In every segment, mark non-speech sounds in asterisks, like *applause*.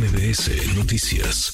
MBS Noticias.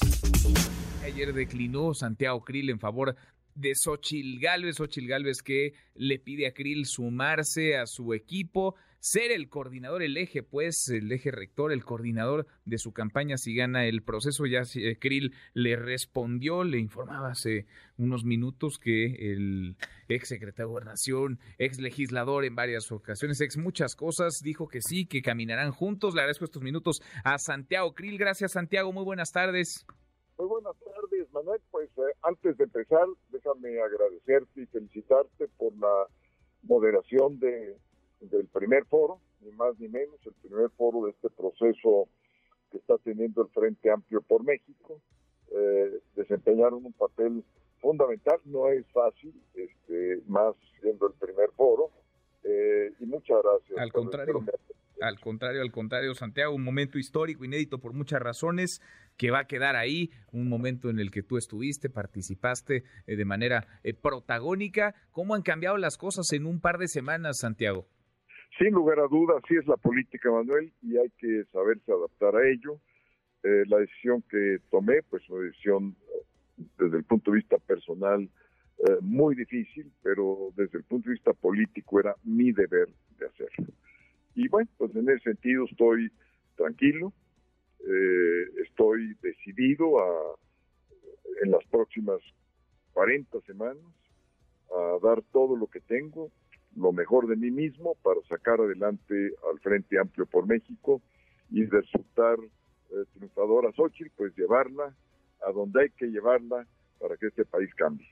Ayer declinó Santiago Krill en favor de Xochil Gálvez, Xochil Gálvez que le pide a Krill sumarse a su equipo, ser el coordinador, el eje, pues, el eje rector, el coordinador de su campaña si gana el proceso. Ya eh, Krill le respondió, le informaba hace unos minutos que el ex secretario de Gobernación, ex legislador en varias ocasiones, ex muchas cosas, dijo que sí, que caminarán juntos. Le agradezco estos minutos a Santiago Krill. Gracias, Santiago. Muy buenas tardes. Muy buenas tardes, Manuel. Pues eh, antes de empezar, déjame agradecerte y felicitarte por la moderación de, del primer foro, ni más ni menos, el primer foro de este proceso que está teniendo el Frente Amplio por México. Eh, desempeñaron un papel fundamental, no es fácil, este, más siendo el primer foro. Eh, y muchas gracias. Al contrario. Al contrario, al contrario, Santiago, un momento histórico, inédito por muchas razones, que va a quedar ahí, un momento en el que tú estuviste, participaste eh, de manera eh, protagónica. ¿Cómo han cambiado las cosas en un par de semanas, Santiago? Sin lugar a dudas, sí es la política, Manuel, y hay que saberse adaptar a ello. Eh, la decisión que tomé, pues una decisión desde el punto de vista personal muy difícil, pero desde el punto de vista político era mi deber de hacerlo. Y bueno, pues en ese sentido estoy tranquilo, eh, estoy decidido a, en las próximas 40 semanas, a dar todo lo que tengo, lo mejor de mí mismo para sacar adelante al Frente Amplio por México y resultar eh, triunfadora Xochitl, pues llevarla a donde hay que llevarla para que este país cambie.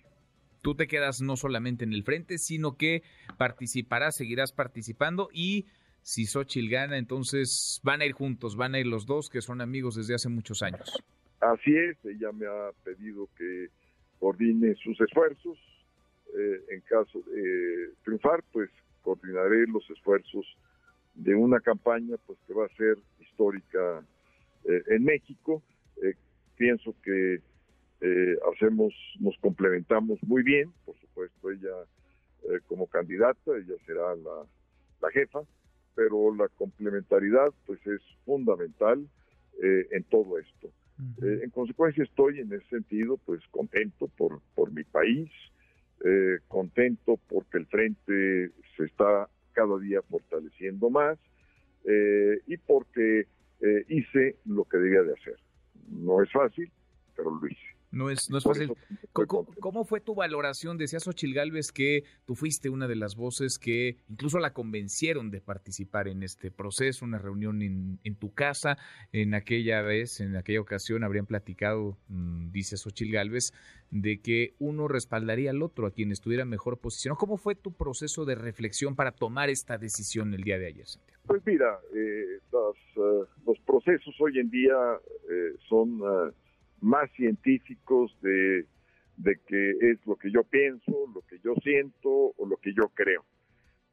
Tú te quedas no solamente en el frente, sino que participarás, seguirás participando y si Xochitl gana, entonces van a ir juntos, van a ir los dos que son amigos desde hace muchos años. Así es, ella me ha pedido que coordine sus esfuerzos. Eh, en caso de triunfar, pues coordinaré los esfuerzos de una campaña pues que va a ser histórica eh, en México. Eh, pienso que hacemos, nos complementamos muy bien, por supuesto ella como candidata, ella será la, la jefa, pero la complementariedad pues es fundamental eh, en todo esto. Eh, en consecuencia estoy en ese sentido pues contento por, por mi país, eh, contento porque el frente se está cada día fortaleciendo más y porque hice lo que debía de hacer. No es fácil, pero lo hice. No es, no es fácil. ¿Cómo, fue tu valoración? Decías, Ochil Galvez, que tú fuiste una de las voces que incluso la convencieron de participar en este proceso, una reunión en, tu casa. En aquella vez, en aquella ocasión, habrían platicado, mm, dices Ochil Galvez, de que uno respaldaría al otro, a quien estuviera mejor posicionado. ¿Cómo fue tu proceso de reflexión para tomar esta decisión el día de ayer, Santiago? Pues mira, eh, eh, los procesos hoy en día eh, son más científicos de, que es lo que yo pienso, lo que yo siento o lo que yo creo.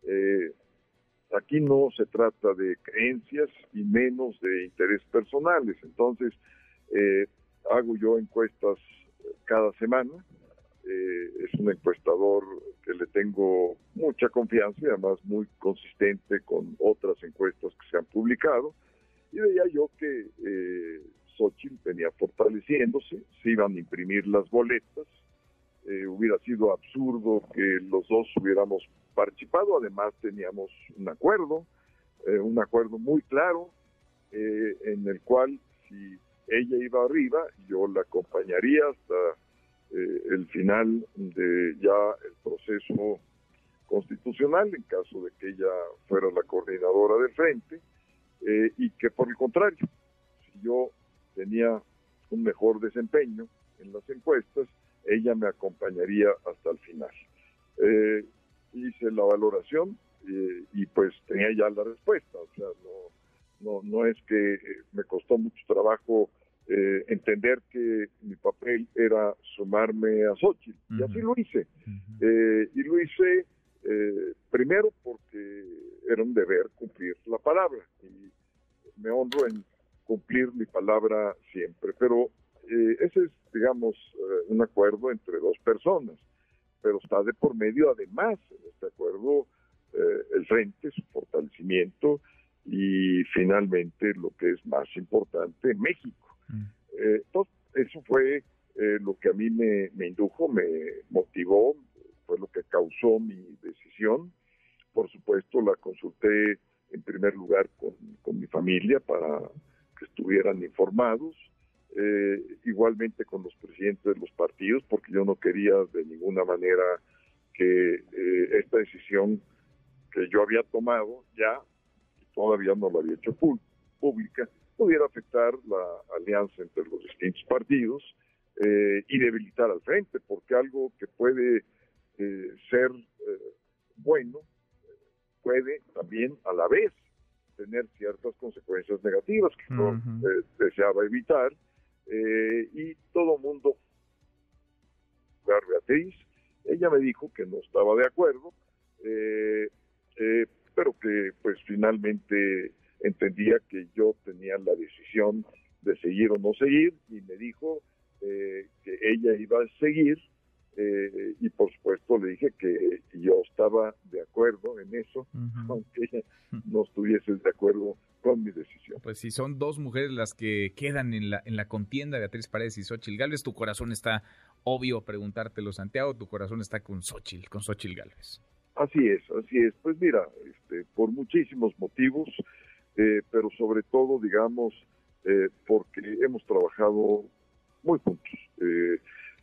Eh, aquí no se trata de creencias y menos de intereses personales. Entonces, eh, hago yo encuestas cada semana. Eh, es un encuestador que le tengo mucha confianza y además muy consistente con otras encuestas que se han publicado. Y veía yo que Xochitl venía fortaleciéndose, se iban a imprimir las boletas, eh, hubiera sido absurdo que los dos hubiéramos participado, además teníamos un acuerdo, eh, un acuerdo muy claro, eh, en el cual si ella iba arriba, yo la acompañaría hasta el final de ya el proceso constitucional, en caso de que ella fuera la coordinadora del frente, y que por el contrario, si yo tenía un mejor desempeño en las encuestas, ella me acompañaría hasta el final. Eh, hice la valoración eh, y pues tenía ya la respuesta, o sea, no, no, no es que me costó mucho trabajo eh, entender que mi papel era sumarme a Xochitl, y así lo hice. y lo hice primero porque era un deber cumplir la palabra, y me honro en cumplir mi palabra siempre. Pero eh, ese es, digamos, eh, un acuerdo entre dos personas, pero está de por medio además en este acuerdo eh, el frente, su fortalecimiento y finalmente lo que es más importante, México. Mm. entonces, eso fue lo que a mí me, eh, con los presidentes de los partidos, porque yo no quería de ninguna manera que eh, esta decisión que yo había tomado ya, y todavía no la había hecho pública, pudiera afectar la alianza entre los distintos partidos eh, y debilitar al frente, porque algo que puede ser bueno puede también a la vez tener ciertas consecuencias negativas que no deseaba evitar eh, y todo mundo, Beatriz, ella me dijo que no estaba de acuerdo, eh, eh, pero que pues finalmente entendía que yo tenía la decisión de seguir o no seguir y me dijo que ella iba a seguir y por supuesto le dije que yo estaba de acuerdo en eso, *laughs* aunque ella no estuviese de acuerdo. Pues si son dos mujeres las que quedan en la, en la contienda, Beatriz Paredes y Xochil Gálvez, tu corazón está, obvio preguntártelo, Santiago, tu corazón está con Xochil, con Xochil Gálvez. Así es, así es. Pues mira, este, por muchísimos motivos, eh, pero sobre todo, digamos, eh, porque hemos trabajado muy juntos. Eh,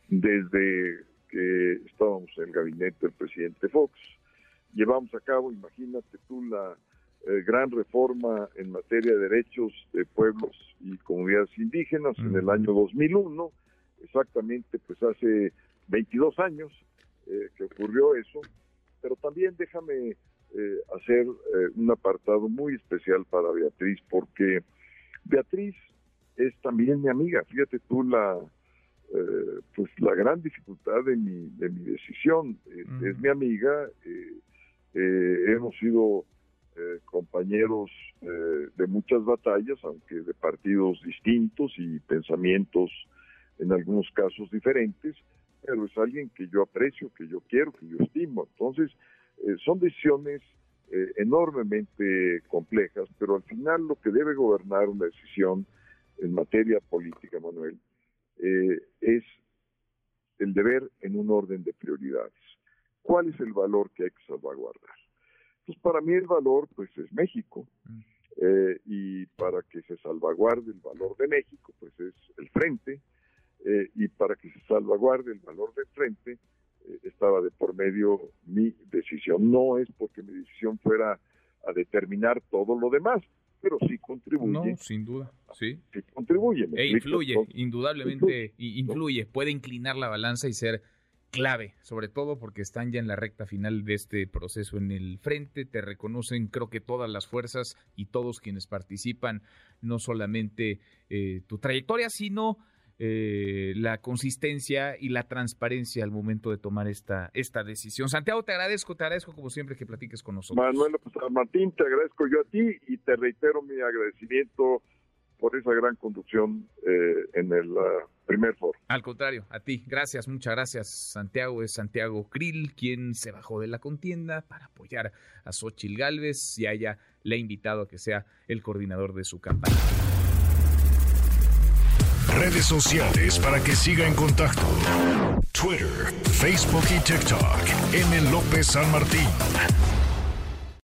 desde que estábamos en el gabinete del presidente Fox, llevamos a cabo, imagínate tú, la eh, gran reforma en materia de derechos de pueblos y comunidades indígenas en el año 2001, exactamente pues hace 22 años eh, que ocurrió eso, pero también déjame eh, hacer un apartado muy especial para Beatriz, porque Beatriz es también mi amiga, fíjate tú la pues la gran dificultad de mi, de mi decisión, es mi amiga, hemos sido eh, compañeros eh, de muchas batallas, aunque de partidos distintos y pensamientos en algunos casos diferentes, pero es alguien que yo aprecio, que yo quiero, que yo estimo. Entonces, eh, son decisiones enormemente complejas, pero al final lo que debe gobernar una decisión en materia política, Manuel, es el deber en un orden de prioridades. ¿Cuál es el valor que hay que salvaguardar? Pues para mí el valor pues es México mm. eh, y para que se salvaguarde el valor de México pues es el frente eh, y para que se salvaguarde el valor del frente eh, estaba de por medio mi decisión. No es porque mi decisión fuera a determinar todo lo demás, pero sí contribuye. No, sin duda, sí. Sí contribuye. E influye, indudablemente, influye, puede inclinar la balanza y ser clave, sobre todo porque están ya en la recta final de este proceso en el frente, te reconocen creo que todas las fuerzas y todos quienes participan, no solamente eh, tu trayectoria, sino eh, la consistencia y la transparencia al momento de tomar esta, esta decisión. Santiago, te agradezco, te agradezco como siempre que platiques con nosotros. Manuel pues, Martín, te agradezco yo a ti y te reitero mi agradecimiento por esa gran conducción eh, en el uh, primer foro. Al contrario, a ti, gracias, muchas gracias. Santiago es Santiago Krill, quien se bajó de la contienda para apoyar a Xochil Gálvez y haya le ha invitado a que sea el coordinador de su campaña. Redes sociales para que siga en contacto: Twitter, Facebook y TikTok. M. López San Martín.